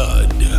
blood.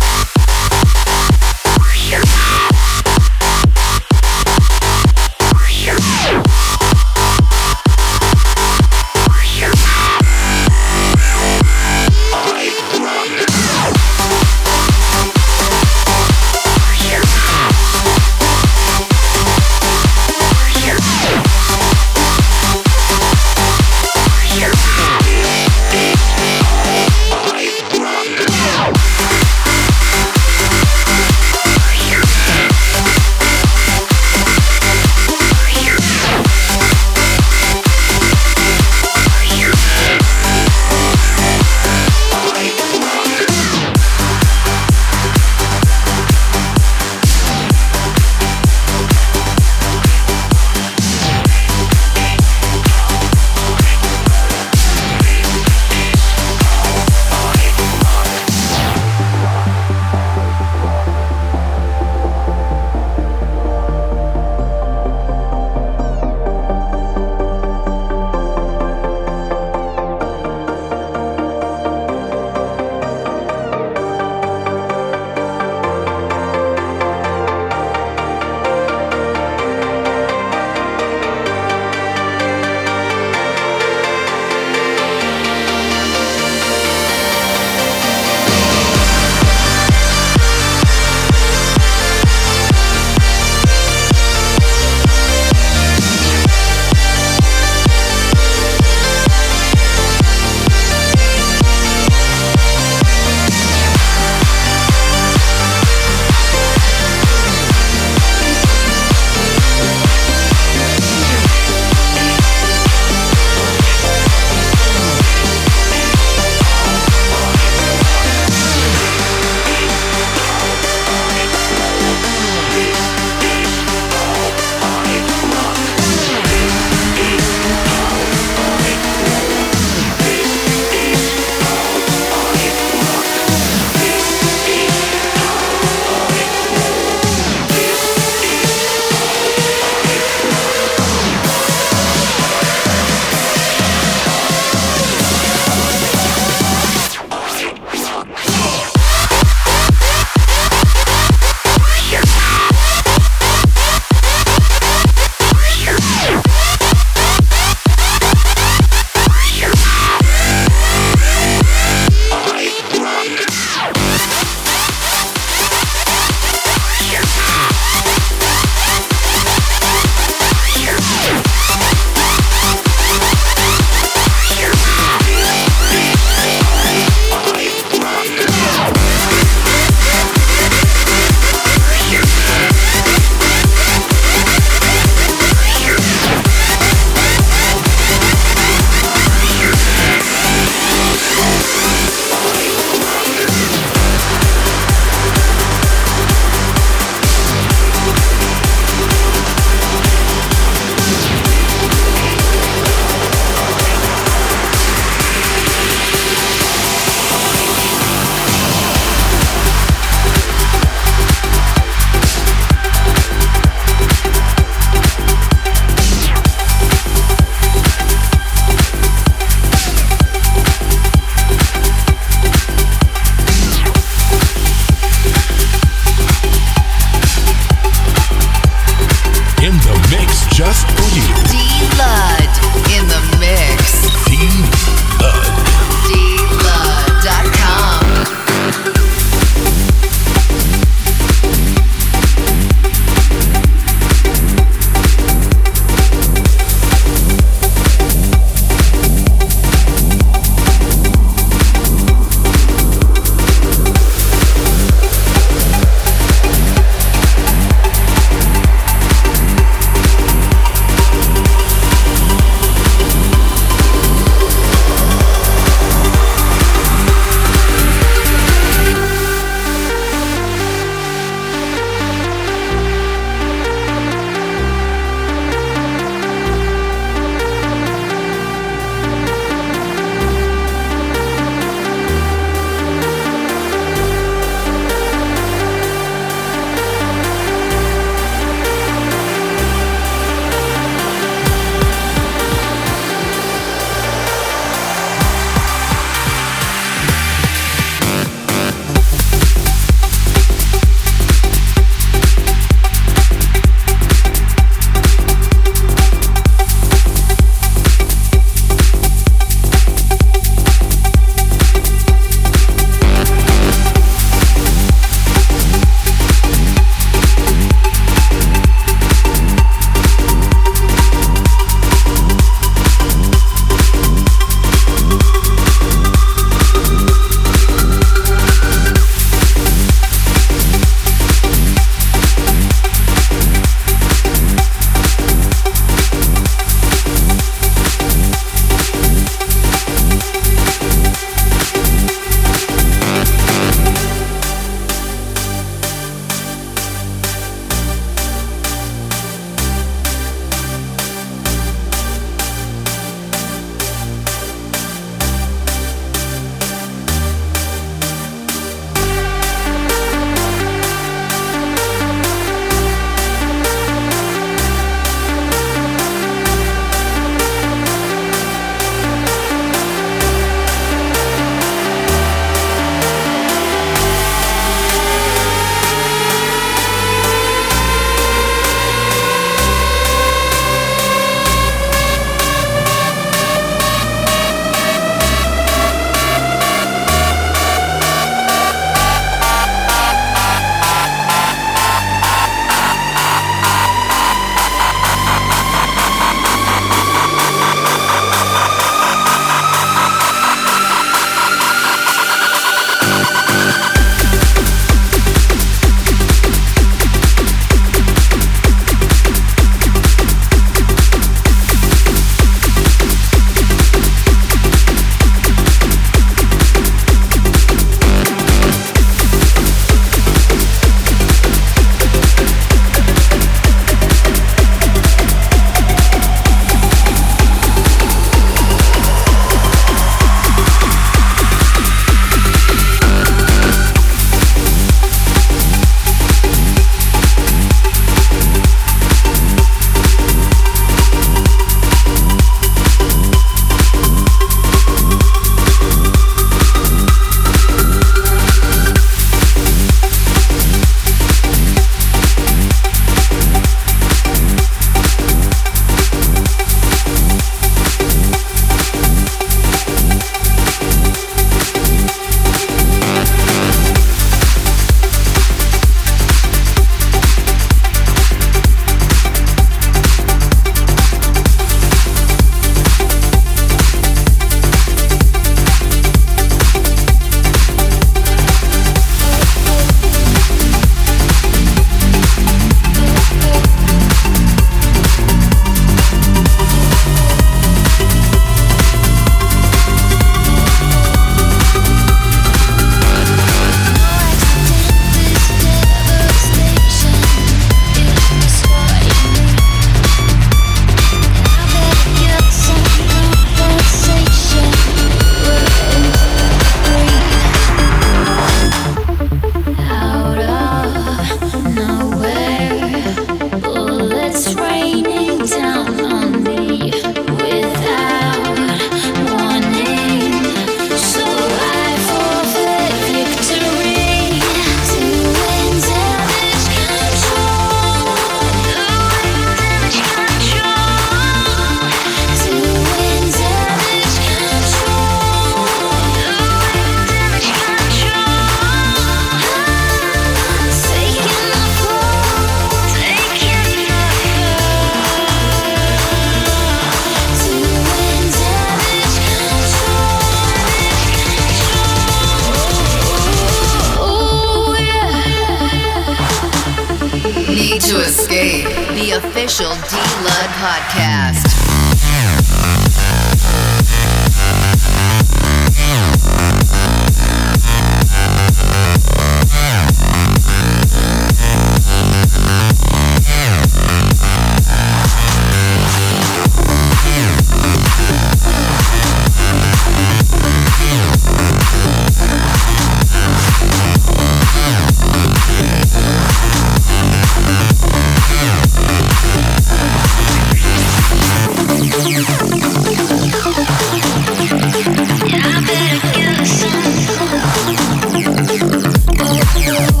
you.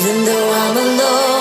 even though I'm alone.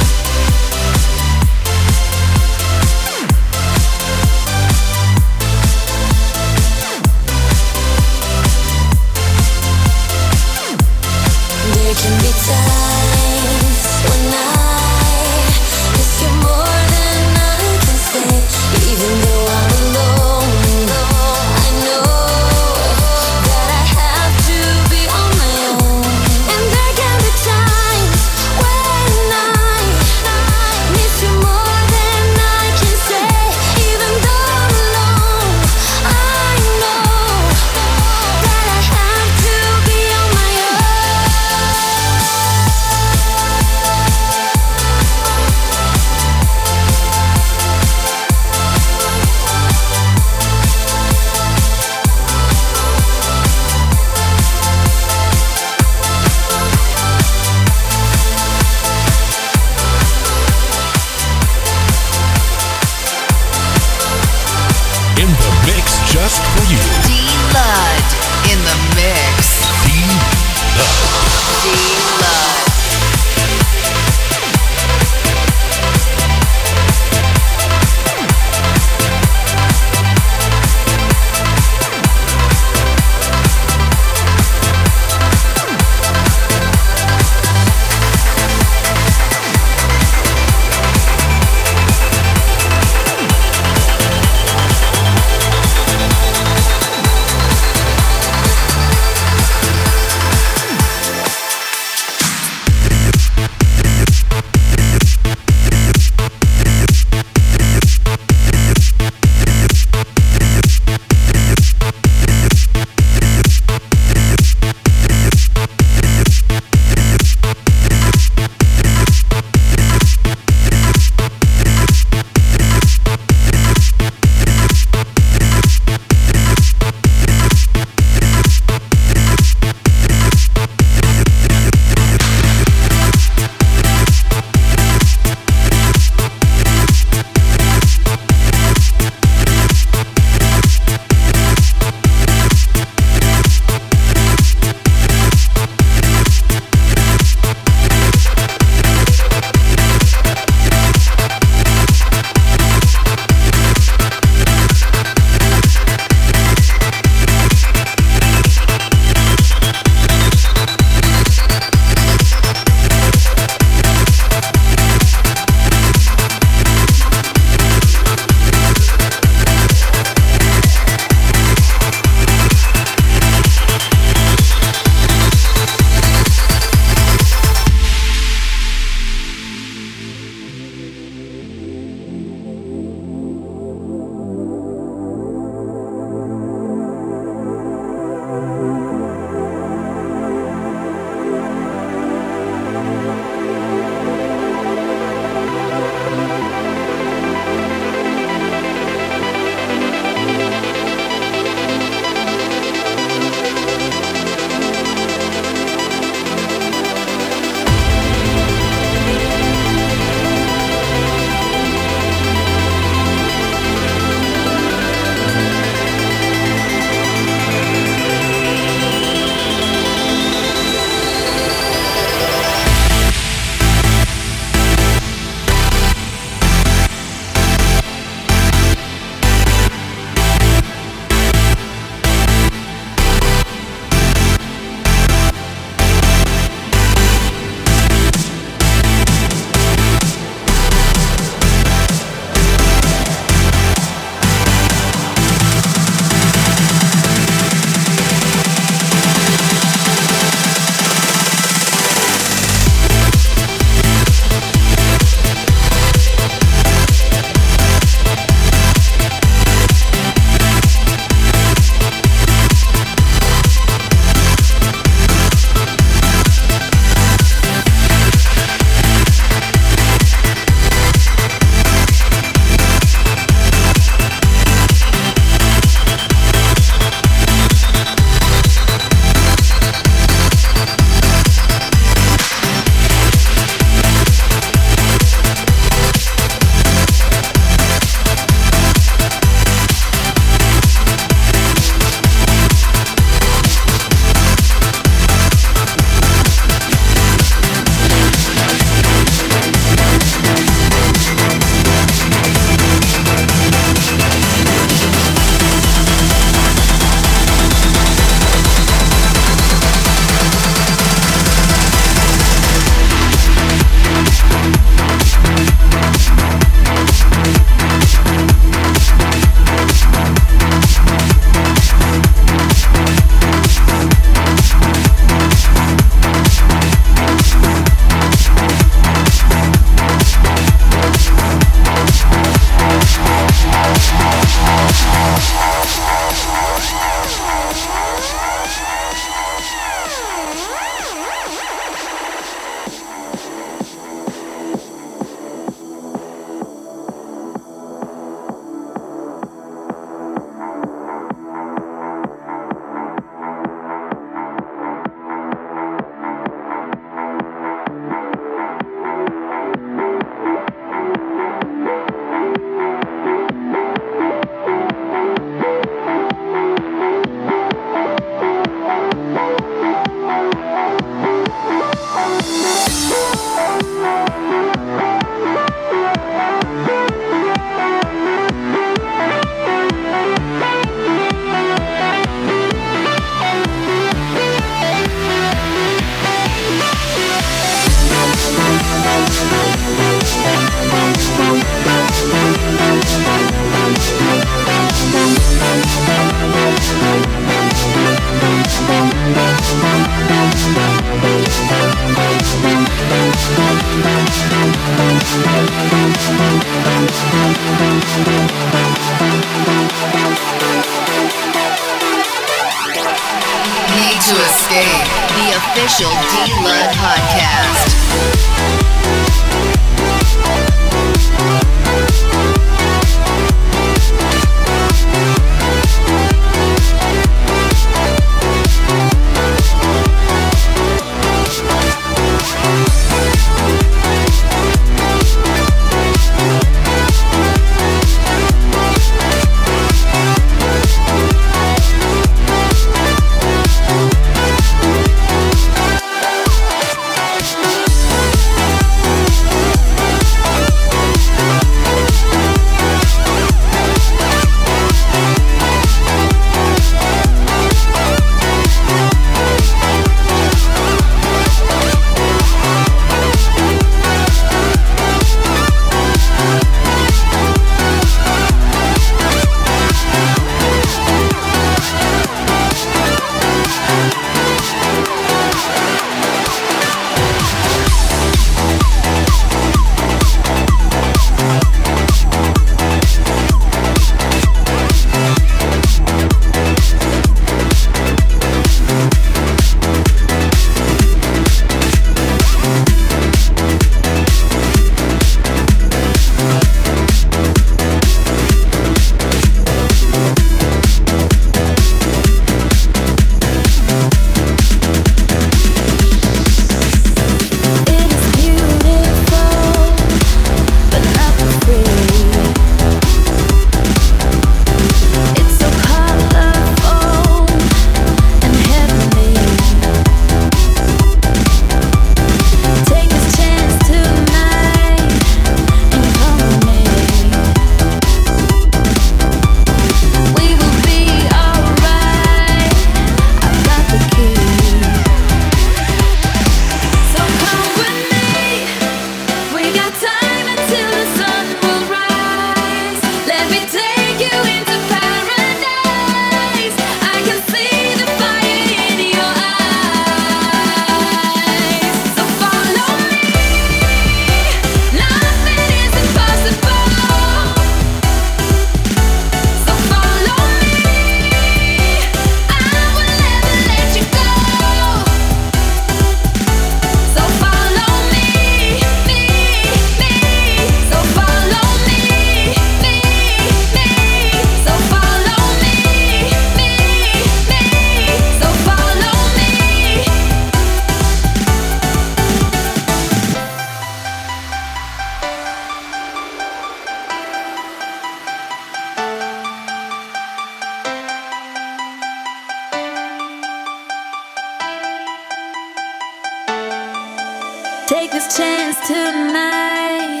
Take this chance tonight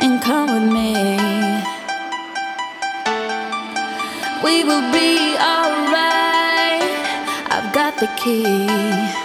and come with me. We will be alright. I've got the key.